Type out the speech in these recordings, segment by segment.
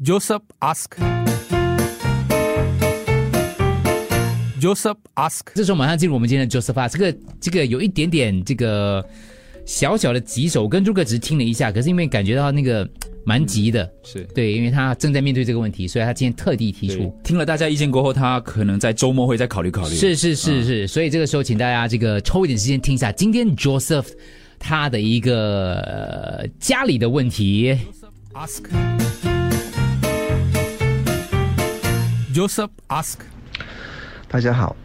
Joseph ask. Joseph ask. 这时候马上进入我们今天的 Joseph Ask，这个这个有一点点这个小小的棘手，我跟朱哥只是听了一下，可是因为感觉到那个蛮急的，是对，因为他正在面对这个问题，所以他今天特地提出。听了大家意见过后，他可能在周末会再考虑考虑。是是是是，所以这个时候请大家这个抽一点时间听一下今天 Joseph 他的一个、呃、家里的问题。Ask. Joseph ask. 大家好，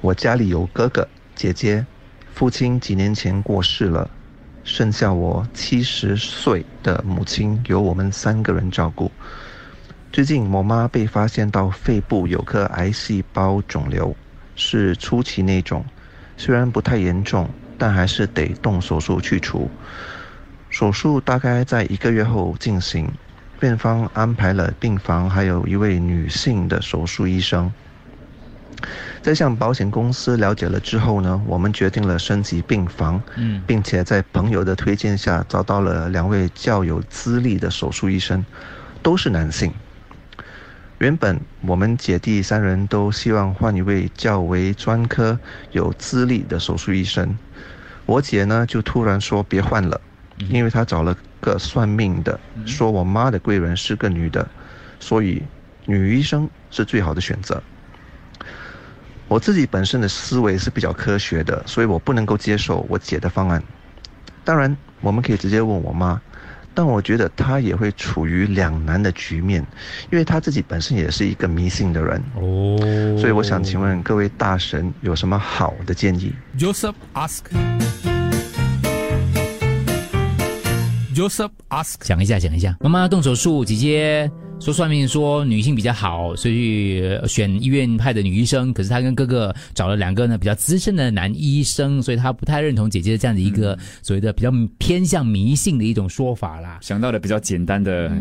我家里有哥哥、姐姐，父亲几年前过世了，剩下我七十岁的母亲由我们三个人照顾。最近我妈被发现到肺部有颗癌细胞肿瘤，是初期那种，虽然不太严重，但还是得动手术去除。手术大概在一个月后进行，院方安排了病房，还有一位女性的手术医生。在向保险公司了解了之后呢，我们决定了升级病房，嗯并且在朋友的推荐下找到了两位较有资历的手术医生，都是男性。原本我们姐弟三人都希望换一位较为专科、有资历的手术医生，我姐呢就突然说别换了，因为她找了个算命的，说我妈的贵人是个女的，所以女医生是最好的选择。我自己本身的思维是比较科学的，所以我不能够接受我姐的方案。当然，我们可以直接问我妈，但我觉得她也会处于两难的局面，因为她自己本身也是一个迷信的人。哦所以我想请问各位大神有什么好的建议？Joseph ask. Joseph ask. 讲一下，讲一下。妈妈要动手术，姐姐说算命说女性比较好，所以呃选医院派的女医生。可是她跟哥哥找了两个呢比较资深的男医生，所以她不太认同姐姐的这样的一个所谓的比较偏向迷信的一种说法啦。想到的比较简单的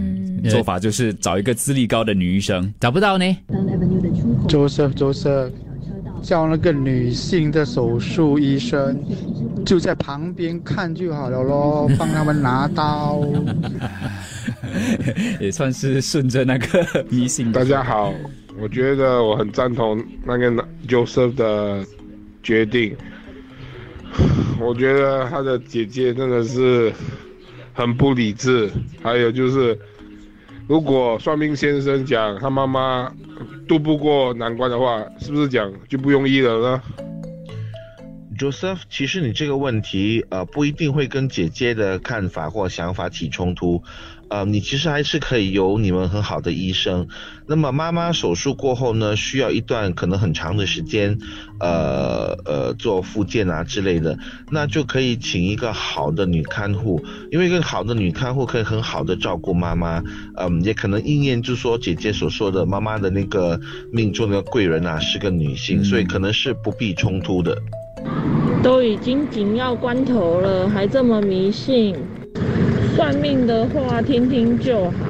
做法就是找一个资历高的女医生。找不到呢？Joseph Joseph 叫那个女性的手术医生就在旁边看就好了咯，帮他们拿刀。也算是顺着那个迷信。大家好，我觉得我很赞同那个 Joseph 的决定。我觉得他的姐姐真的是很不理智。还有就是，如果算命先生讲他妈妈渡不过难关的话，是不是讲就不用医了呢？Joseph，其实你这个问题，呃，不一定会跟姐姐的看法或想法起冲突，呃，你其实还是可以有你们很好的医生。那么妈妈手术过后呢，需要一段可能很长的时间，呃呃，做复健啊之类的，那就可以请一个好的女看护，因为一个好的女看护可以很好的照顾妈妈，嗯，也可能应验就是说姐姐所说的，妈妈的那个命中的贵人啊是个女性，所以可能是不必冲突的。都已经紧要关头了，还这么迷信？算命的话听听就好。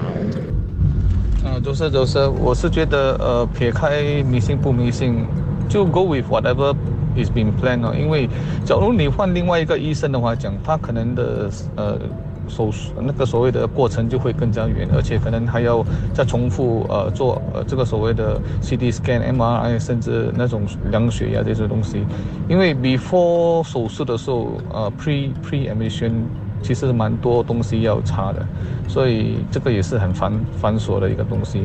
啊，都是都是，我是觉得呃，撇开迷信不迷信，就 go with whatever is being planned 哦。因为假如你换另外一个医生的话讲，他可能的呃手术那个所谓的过程就会更加远，而且可能还要再重复呃做呃这个所谓的 CT scan、MRI，甚至那种量血压这些东西。因为 before 手术的时候，呃 pre pre admission 其实蛮多东西要查的，所以这个也是很繁繁琐的一个东西。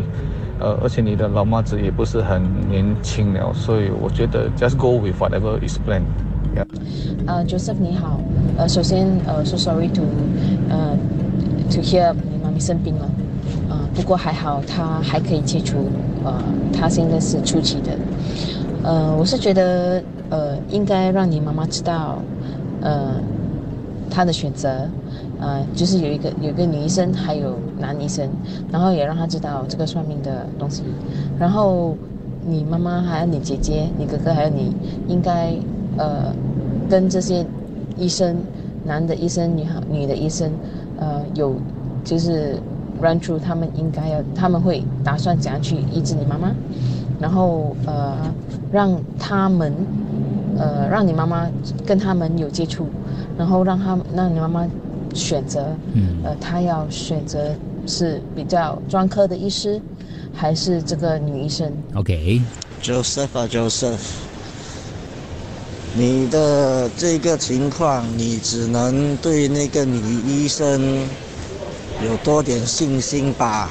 呃，而且你的老妈子也不是很年轻了，所以我觉得 just go with whatever is planned。Yeah. 呃，Joseph 你好，呃，首先呃，so sorry to to hear 你妈咪生病了，呃，不过还好她还可以切除，呃，她现在是初期的，呃，我是觉得呃应该让你妈妈知道，呃，她的选择，呃，就是有一个有一个女医生，还有男医生，然后也让她知道这个算命的东西，然后你妈妈还有你姐姐、你哥哥还有你，应该呃跟这些医生，男的医生、女好女的医生，有就是 run through 他们应该要他们会打算怎样去医治你妈妈，然后呃让他们呃让你妈妈跟他们有接触，然后让他让你妈妈选择，嗯。呃她要选择是比较专科的医师，还是这个女医生？OK，Joseph 啊，Joseph，你的这个情况，你只能对那个女医生有多点信心吧。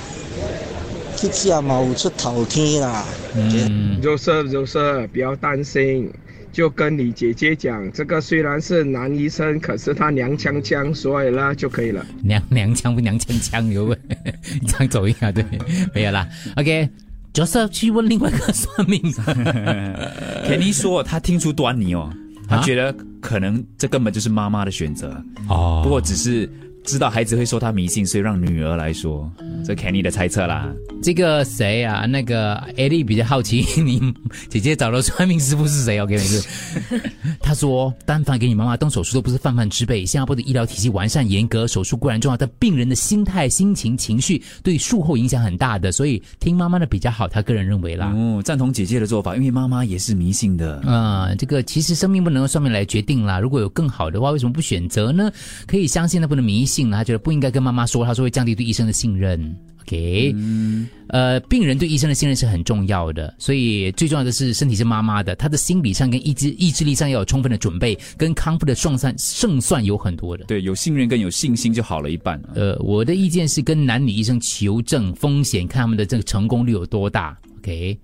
keep 下冇出头天啦。嗯 Joseph Joseph，不要担心，就跟你姐姐讲，这个虽然是男医生，可是他娘腔腔，所以呢就可以了。娘娘腔不娘腔腔有问，你这样走一下？对，没有啦。OK。Joseph 去问另外一个算命。的 Kenny 说他听出端倪哦，他啊？觉得可能这根本就是妈妈的选择。哦，不过只是知道孩子会说他迷信，所以让女儿来说，这 Kenny 的猜测啦。这个谁啊？那个艾莉比较好奇，你姐姐找的算命师傅是谁？OK，没事。他说，但凡给你妈妈动手术都不是泛泛之辈。新加坡的医疗体系完善严格，手术固然重要，但病人的心态、心情、情绪对术后影响很大的，所以听妈妈的比较好。他个人认为啦。哦，赞同姐姐的做法，因为妈妈也是迷信的。啊、这个其实生命不能用算命来决定啦。如果有更好的话，为什么不选择呢？可以相信，那不能迷信啦。他觉得不应该跟妈妈说，他说会降低对医生的信任。OK，、呃，病人对医生的信任是很重要的，所以最重要的是身体是妈妈的，他的心理上跟意志意志力上要有充分的准备，跟康复的胜算胜算有很多的。对，有信任跟有信心就好了一半。呃，我的意见是跟男女医生求证风险，看他们的这个成功率有多大。OK，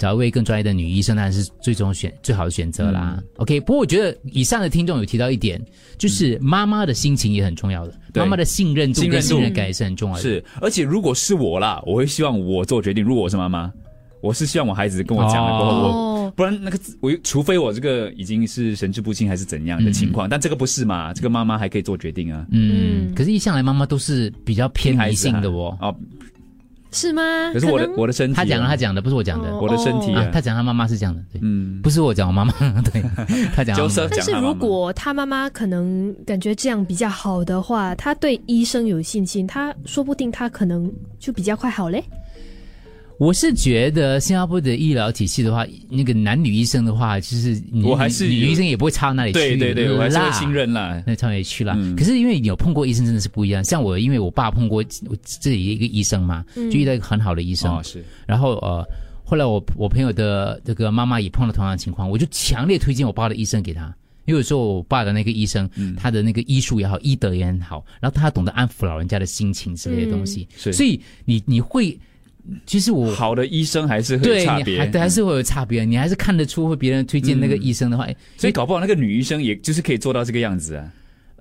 找一位更专业的女医生当然是最终选最好的选择啦。OK，不过我觉得以上的听众有提到一点，就是妈妈的心情也很重要的，对妈妈的信任度跟信任度信任感也是很重要的。是，而且如果是我啦，我会希望我做决定。如果我是妈妈，我是希望我孩子跟我讲了过后，哦我不然那个我除非我这个已经是神志不清还是怎样的情况，但这个不是嘛？这个妈妈还可以做决定啊。嗯，可是，一向来妈妈都是比较偏理性的哦。哦，是吗？可是我的我的身体啊，他讲了，他讲的不是我讲的，哦我的身体啊。啊，他讲他妈妈是这样的，对，嗯，不是我讲我妈妈，对，他讲。但是如果他妈妈可能感觉这样比较好的话，他对医生有信心，他说不定他可能就比较快好嘞。我是觉得新加坡的医疗体系的话，那个男女医生的话，就是你我还是女医生也不会差到那里去，对对对，我还是信任啦。那差哪里去啦？嗯可是因为你有碰过医生，真的是不一样。像我，因为我爸碰过我这里一个医生嘛，嗯就遇到一个很好的医生，然后呃，后来我我朋友的这个妈妈也碰到同样的情况，我就强烈推荐我爸的医生给他。因为有时候我爸的那个医生，嗯他的那个医术也好，医德也很好，然后他懂得安抚老人家的心情之类的东西，嗯所以你你会，其实我好的医生还是会有差别，还对还是会有差别，你还是看得出会别人推荐那个医生的话，所以搞不好那个女医生也就是可以做到这个样子啊。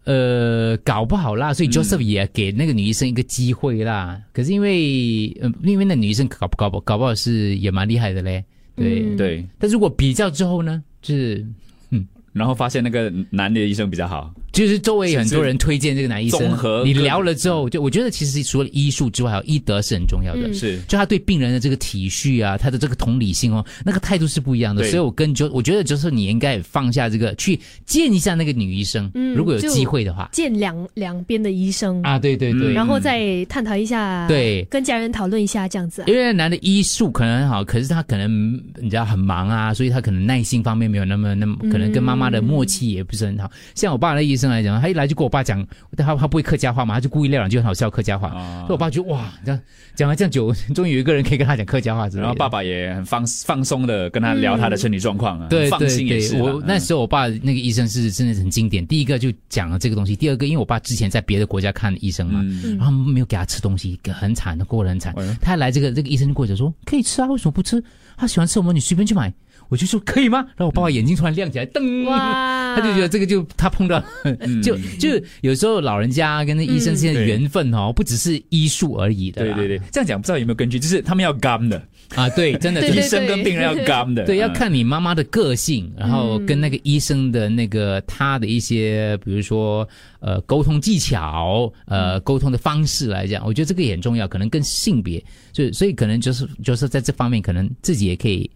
呃，搞不好啦，所以嗯 Joseph 也给那个女医生一个机会啦。可是因为呃，因为那女医生搞不搞不搞不好是也蛮厉害的嘞，对、嗯。对。但如果比较之后呢，就是嗯。然后发现那个男的医生比较好，就是周围有很多人推荐这个男医生，综合你聊了之后，就我觉得其实除了医术之外，还有医德是很重要的。嗯是就他对病人的这个体恤啊，他的这个同理心哦，那个态度是不一样的。所以我跟就我觉得就是你应该也放下这个，去见一下那个女医生，嗯，如果有机会的话。见两两边的医生啊，对对对，然后再探讨一下，对跟家人讨论一下这样子啊。因为男的医术可能很好，可是他可能你知道很忙啊，所以他可能耐心方面没有那么那么，可能跟妈妈的默契也不是很好。像我爸那医生来讲，他一来就跟我爸讲，他他不会客家话嘛，他就故意撂两句很好笑客家话，所以我爸就哇，这样讲了这样久，终于有一个人可以跟他讲客家话之类的。然后爸爸也很放放松的跟他聊他的身体状况啊，放对对对心也是，我那时候我爸那个医生是真的是很经典。第一个就讲了这个东西，第二个因为我爸之前在别的国家看医生嘛，嗯然后没有给他吃东西，很惨，过得很惨。他来这个这个医生就跟我讲说可以吃啊，为什么不吃？他喜欢吃什么你随便去买。我就说可以吗？然后我爸爸眼睛突然亮起来，噔，哇。他就觉得这个就他碰到，嗯。就就有时候老人家跟那医生之间的缘分哦，不只是医术而已的啦。对对对，这样讲不知道有没有根据，就是他们要刚的。啊，对，真的，医生跟病人要刚的，对，要嗯。看你妈妈的个性，然后跟那个医生的那个他的一些，比如说呃沟通技巧，呃沟通的方式来讲，我觉得这个也很重要，可能跟性别，所以所以可能就是就是在这方面，可能自己也可以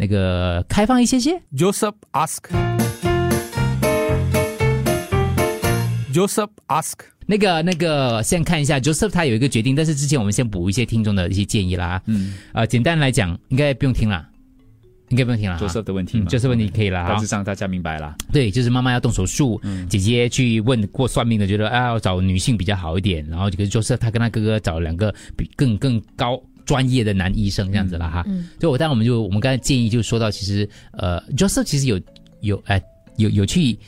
那个开放一些些。Joseph ask. Joseph ask. 那个那个，先看一下 Joseph 他有一个决定，但是之前我们先补一些听众的一些建议啦。嗯，呃，简单来讲，应该不用听了。应该不用听了哈。Joseph 的问题，Joseph 问题可以了哈。大致上大家明白了。对，就是妈妈要动手术，嗯姐姐去问过算命的，觉得啊要找女性比较好一点，然后就是 Joseph 他跟他哥哥找两个比更更高专业的男医生这样子了哈。嗯就我当然我们就我们刚才建议就说到，其实呃 Joseph 其实有有哎、有有去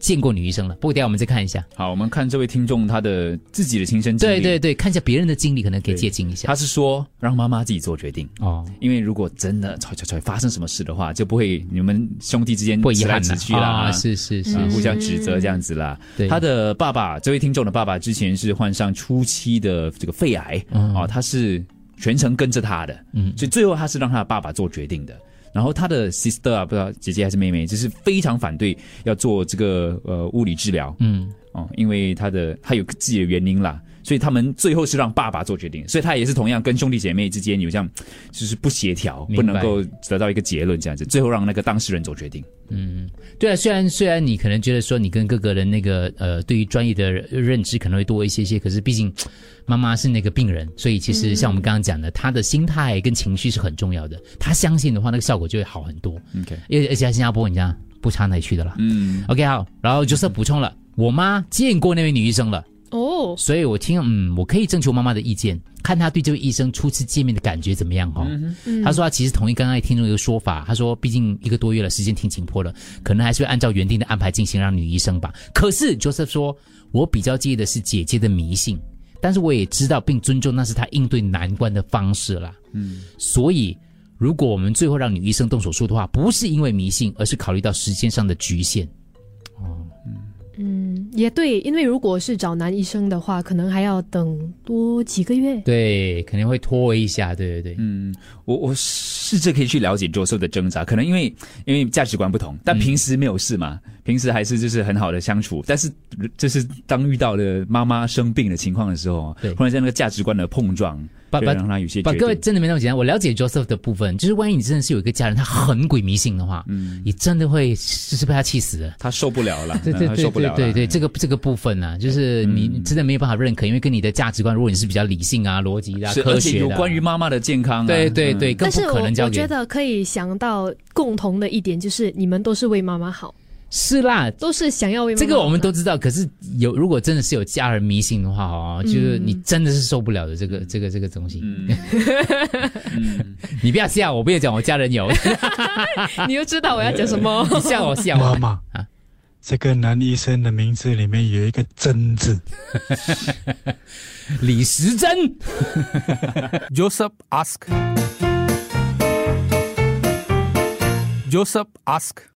见过女医生了，不过等一下我们再看一下。好，我们看这位听众他的自己的亲身经历。对对对，看一下别人的经历，可能可以借鉴一下。他是说让妈妈自己做决定哦，因为如果真的吵吵吵发生什么事的话，就不会你们兄弟之间会遗憾的直去啦，啊是是是啊互相指责这样子啦。对他的爸爸，这位听众的爸爸之前是患上初期的这个肺癌嗯啊，他是全程跟着他的，嗯。所以最后他是让他的爸爸做决定的。然后他的 sister 啊，不知道姐姐还是妹妹，就是非常反对要做这个呃物理治疗，嗯。哦，因为他的他有自己的原因啦，所以他们最后是让爸爸做决定，所以他也是同样跟兄弟姐妹之间有这样就是不协调，不能够得到一个结论这样子，最后让那个当事人做决定。嗯，对啊，虽然虽然你可能觉得说你跟哥哥的那个呃，对于专业的认知可能会多一些些，可是毕竟妈妈是那个病人，所以其实像我们刚刚讲的，她的心态跟情绪是很重要的。她相信的话，那个效果就会好很多。OK，因为而且在新加坡，你讲不差哪里去的了。嗯 OK 好，然后就是补充了，我妈见过那位女医生了。哦，所以我听，嗯，我可以征求妈妈的意见，看她对这位医生初次见面的感觉怎么样哈、嗯他说他其实同意刚刚听众一个说法，他说毕竟一个多月了，时间挺紧迫的，可能还是会按照原定的安排进行，让女医生吧。可是 Joseph 说，我比较介意的是姐姐的迷信，但是我也知道并尊重那是她应对难关的方式啦。嗯，所以如果我们最后让女医生动手术的话，不是因为迷信，而是考虑到时间上的局限。哦。嗯，也对，因为如果是找男医生的话，可能还要等多几个月。对，肯定会拖一下，对对对。嗯，我我试着可以去了解 Joseph 的挣扎，可能因为因为价值观不同，但平时没有事嘛，平时还是就是很好的相处，但是就是当遇到了妈妈生病的情况的时候，对忽然间那个价值观的碰撞，把把会让他有些各位真的没那么简单。我了解 Joseph 的部分，就是万一你真的是有一个家人，他很鬼迷信的话，嗯，你真的会就是被他气死的。他受不了了，对对对他受不了了。对对对，这个这个部分呢、就是你嗯。真的没有办法认可，因为跟你的价值观，如果你是比较理性啊、逻辑、啊、科学的啊、关于妈妈的健康啊，对对对，嗯。更不但是可能交给。我觉得可以想到共同的一点，就是你们都是为妈妈好，是啦，都是想要为妈妈这个我们都知道。可是有如果真的是有家人迷信的话哦，就是嗯你真的是受不了的这个这个这个东西。嗯 你不要笑我，不要讲我家人有，你又知道我要讲什么？你笑我笑我妈妈啊。这个男医生的名字里面有一个“真”字，李时珍。Joseph ask. Joseph ask.